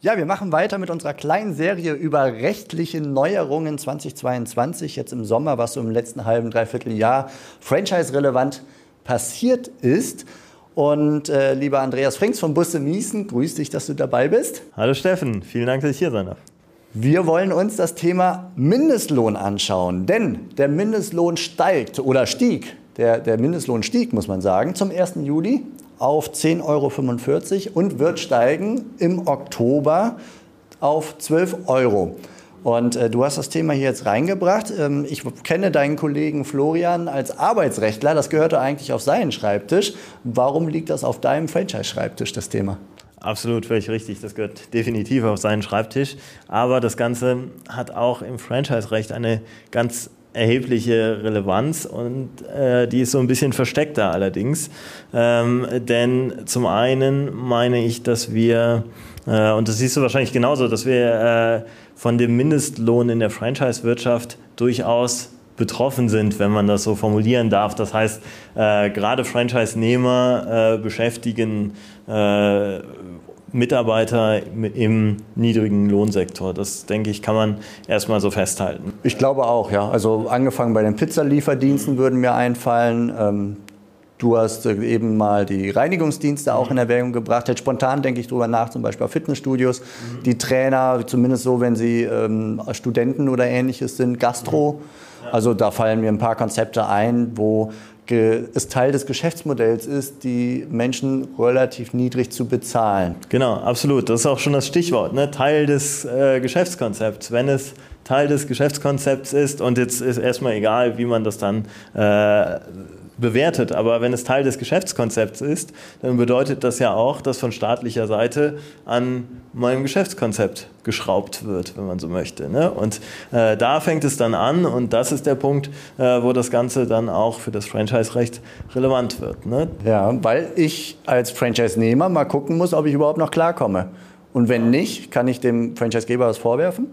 Ja, wir machen weiter mit unserer kleinen Serie über rechtliche Neuerungen 2022, jetzt im Sommer, was so im letzten halben, dreiviertel Jahr franchise-relevant passiert ist. Und äh, lieber Andreas Frings von Busse Miesen, grüß dich, dass du dabei bist. Hallo Steffen, vielen Dank, dass ich hier sein darf. Wir wollen uns das Thema Mindestlohn anschauen, denn der Mindestlohn steigt oder stieg. Der, der Mindestlohn stieg, muss man sagen, zum 1. Juli auf 10,45 Euro und wird steigen im Oktober auf 12 Euro. Und äh, du hast das Thema hier jetzt reingebracht. Ähm, ich kenne deinen Kollegen Florian als Arbeitsrechtler. Das gehörte eigentlich auf seinen Schreibtisch. Warum liegt das auf deinem Franchise-Schreibtisch, das Thema? Absolut, völlig richtig. Das gehört definitiv auf seinen Schreibtisch. Aber das Ganze hat auch im Franchise-Recht eine ganz erhebliche Relevanz und äh, die ist so ein bisschen versteckter allerdings. Ähm, denn zum einen meine ich, dass wir, äh, und das siehst du wahrscheinlich genauso, dass wir äh, von dem Mindestlohn in der Franchise-Wirtschaft durchaus betroffen sind, wenn man das so formulieren darf. Das heißt, äh, gerade Franchise-Nehmer äh, beschäftigen äh, Mitarbeiter im niedrigen Lohnsektor. Das, denke ich, kann man erstmal so festhalten. Ich glaube auch, ja. Also angefangen bei den Pizzalieferdiensten würden mir einfallen. Ähm, du hast eben mal die Reinigungsdienste auch in Erwägung gebracht. Jetzt spontan denke ich darüber nach, zum Beispiel auf Fitnessstudios. Mhm. Die Trainer, zumindest so, wenn sie ähm, Studenten oder ähnliches sind, Gastro. Mhm. Also da fallen mir ein paar Konzepte ein, wo es Teil des Geschäftsmodells ist, die Menschen relativ niedrig zu bezahlen. Genau, absolut. Das ist auch schon das Stichwort, ne? Teil des äh, Geschäftskonzepts. Wenn es Teil des Geschäftskonzepts ist und jetzt ist erstmal egal, wie man das dann äh, bewertet. Aber wenn es Teil des Geschäftskonzepts ist, dann bedeutet das ja auch, dass von staatlicher Seite an meinem Geschäftskonzept geschraubt wird, wenn man so möchte. Ne? Und äh, da fängt es dann an und das ist der Punkt, äh, wo das Ganze dann auch für das Franchise-Recht relevant wird. Ne? Ja, weil ich als Franchise-Nehmer mal gucken muss, ob ich überhaupt noch klarkomme. Und wenn nicht, kann ich dem Franchise-Geber was vorwerfen?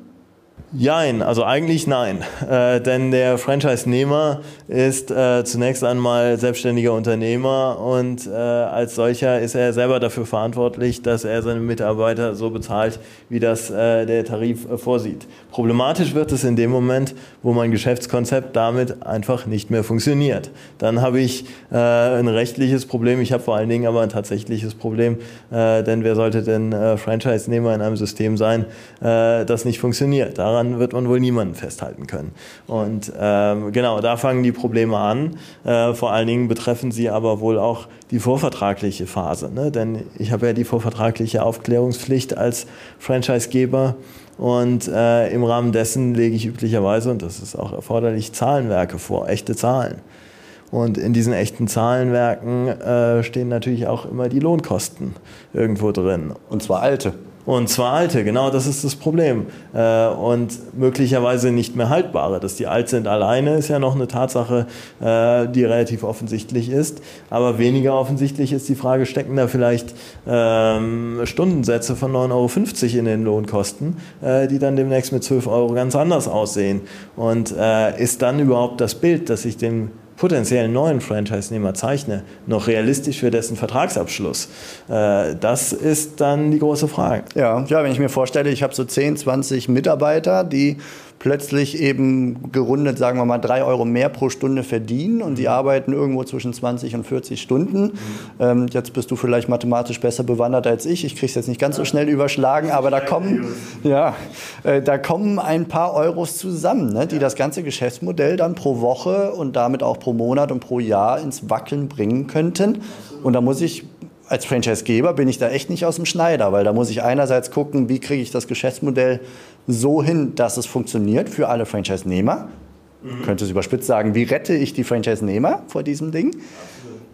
Jein, also eigentlich nein. Äh, denn der Franchise-Nehmer ist äh, zunächst einmal selbstständiger Unternehmer und äh, als solcher ist er selber dafür verantwortlich, dass er seine Mitarbeiter so bezahlt, wie das äh, der Tarif äh, vorsieht. Problematisch wird es in dem Moment, wo mein Geschäftskonzept damit einfach nicht mehr funktioniert. Dann habe ich äh, ein rechtliches Problem, ich habe vor allen Dingen aber ein tatsächliches Problem, denn wer sollte denn Franchise-Nehmer in einem System sein, das nicht funktioniert? Daran daran wird man wohl niemanden festhalten können. Und ähm, genau, da fangen die Probleme an. Äh, vor allen Dingen betreffen sie aber wohl auch die vorvertragliche Phase. Ne? Denn ich habe ja die vorvertragliche Aufklärungspflicht als Franchisegeber. Und äh, im Rahmen dessen lege ich üblicherweise, und das ist auch erforderlich, Zahlenwerke vor, echte Zahlen. Und in diesen echten Zahlenwerken äh, stehen natürlich auch immer die Lohnkosten irgendwo drin. Und zwar alte. Und zwar alte, genau das ist das Problem. Äh, und möglicherweise nicht mehr haltbare. Dass die alt sind alleine ist ja noch eine Tatsache, äh, die relativ offensichtlich ist. Aber weniger offensichtlich ist die Frage, stecken da vielleicht ähm, Stundensätze von 9,50 Euro in den Lohnkosten, äh, die dann demnächst mit 12 Euro ganz anders aussehen. Und ist dann überhaupt das Bild, das sich dem potenziellen neuen Franchise-Nehmer zeichne, noch realistisch für dessen Vertragsabschluss? Äh, das ist dann die große Frage. Ja, ja wenn ich mir vorstelle, ich habe so 10, 20 Mitarbeiter, die plötzlich eben gerundet, sagen wir mal, drei Euro mehr pro Stunde verdienen und die mhm. arbeiten irgendwo zwischen 20 und 40 Stunden. Mhm. Ähm, jetzt bist du vielleicht mathematisch besser bewandert als ich. Ich kriege es jetzt nicht ganz so schnell überschlagen, aber da kommen, ja, äh, da kommen ein paar Euros zusammen, ne, die das ganze Geschäftsmodell dann pro Woche und damit auch pro Monat und pro Jahr ins Wackeln bringen könnten. Und da muss ich als Franchisegeber bin ich da echt nicht aus dem Schneider, weil da muss ich einerseits gucken, wie kriege ich das Geschäftsmodell so hin, dass es funktioniert für alle Franchise-Nehmer. Mhm. Könnte es überspitzt sagen, wie rette ich die Franchise-Nehmer vor diesem Ding?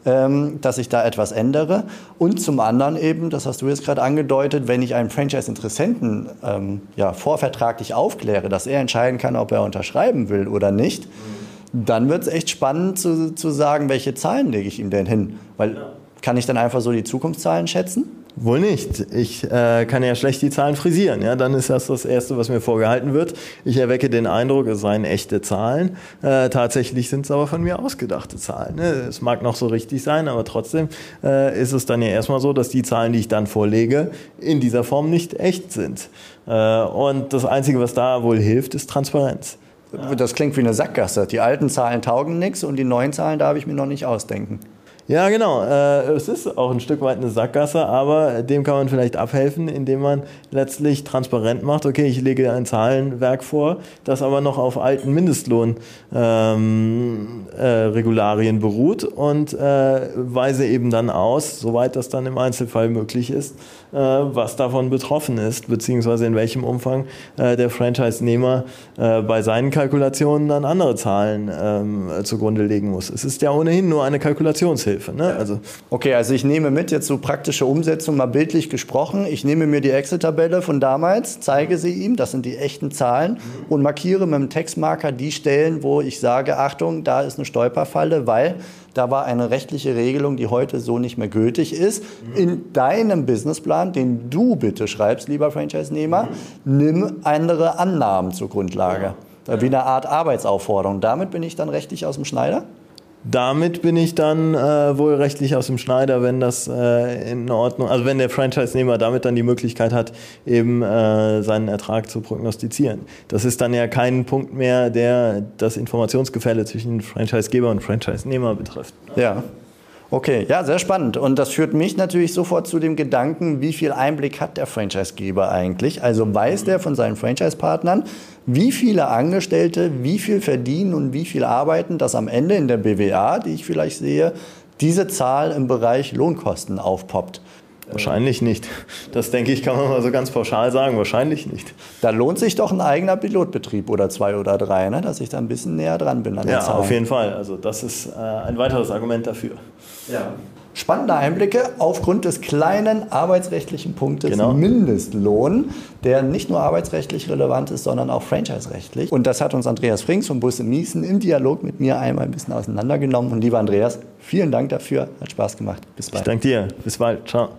Ähm, dass ich da etwas ändere. Und zum anderen eben, das hast du jetzt gerade angedeutet, wenn ich einen Franchise-Interessenten ähm, ja, vorvertraglich aufkläre, dass er entscheiden kann, ob er unterschreiben will oder nicht, mhm. dann wird es echt spannend zu, zu sagen, welche Zahlen lege ich ihm denn hin. Weil ja kann ich dann einfach so die Zukunftszahlen schätzen? Wohl nicht. Ich äh, kann ja schlecht die Zahlen frisieren. Ja, dann ist das das Erste, was mir vorgehalten wird. Ich erwecke den Eindruck, es seien echte Zahlen. Äh, tatsächlich sind es aber von mir ausgedachte Zahlen. Ne? Es mag noch so richtig sein, aber trotzdem äh, ist es dann ja erstmal so, dass die Zahlen, die ich dann vorlege, in dieser Form nicht echt sind. Äh, und das Einzige, was da wohl hilft, ist Transparenz. Das klingt wie eine Sackgasse. Die alten Zahlen taugen nichts und die neuen Zahlen darf ich mir noch nicht ausdenken. Ja, genau. Äh, es ist auch ein Stück weit eine Sackgasse, aber dem kann man vielleicht abhelfen, indem man letztlich transparent macht, okay, ich lege ein Zahlenwerk vor, das aber noch auf alten Mindestlohnregularien ähm, äh, beruht und äh, weise eben dann aus, soweit das dann im Einzelfall möglich ist, äh, was davon betroffen ist, beziehungsweise in welchem Umfang äh, der Franchise-Nehmer äh, bei seinen Kalkulationen dann andere Zahlen ähm, zugrunde legen muss. Es ist ja ohnehin nur eine Kalkulationshilfe. Hilfe. Ne? Also okay, also ich nehme mit jetzt so praktische Umsetzung mal bildlich gesprochen. Ich nehme mir die Excel-Tabelle von damals, zeige sie ihm, das sind die echten Zahlen und markiere mit dem Textmarker die Stellen, wo ich sage, Achtung, da ist eine Stolperfalle, weil da war eine rechtliche Regelung, die heute so nicht mehr gültig ist. In deinem Businessplan, den du bitte schreibst, lieber Franchise-Nehmer, nimm andere Annahmen zur Grundlage. Wie eine Art Arbeitsaufforderung. Damit bin ich dann rechtlich aus dem Schneider? Damit bin ich dann äh, wohl rechtlich aus dem Schneider, wenn das äh, in Ordnung, also wenn der Franchise-Nehmer damit dann die Möglichkeit hat, eben äh, seinen Ertrag zu prognostizieren. Das ist dann ja kein Punkt mehr, der das Informationsgefälle zwischen Franchise-Geber und Franchise-Nehmer betrifft. Ja. Okay, ja, sehr spannend. Und das führt mich natürlich sofort zu dem Gedanken, wie viel Einblick hat der Franchise-Geber eigentlich? Also weiß der von seinen Franchise-Partnern, wie viele Angestellte, wie viel verdienen und wie viel arbeiten, dass am Ende in der BWA, die ich vielleicht sehe, diese Zahl im Bereich Lohnkosten aufpoppt. Wahrscheinlich nicht. Das denke ich, kann man mal so ganz pauschal sagen. Wahrscheinlich nicht. Da lohnt sich doch ein eigener Pilotbetrieb oder zwei oder drei, ne? dass ich da ein bisschen näher dran bin an der Ja, Zahlen. auf jeden Fall. Also das ist äh, ein weiteres Argument dafür. Ja. Spannende Einblicke aufgrund des kleinen arbeitsrechtlichen Punktes genau. Mindestlohn, der nicht nur arbeitsrechtlich relevant ist, sondern auch franchise-rechtlich. Und das hat uns Andreas Frings von Busse Miesen im Dialog mit mir einmal ein bisschen auseinandergenommen. Und lieber Andreas, vielen Dank dafür. Hat Spaß gemacht. Bis bald. Ich danke dir. Bis bald. Ciao.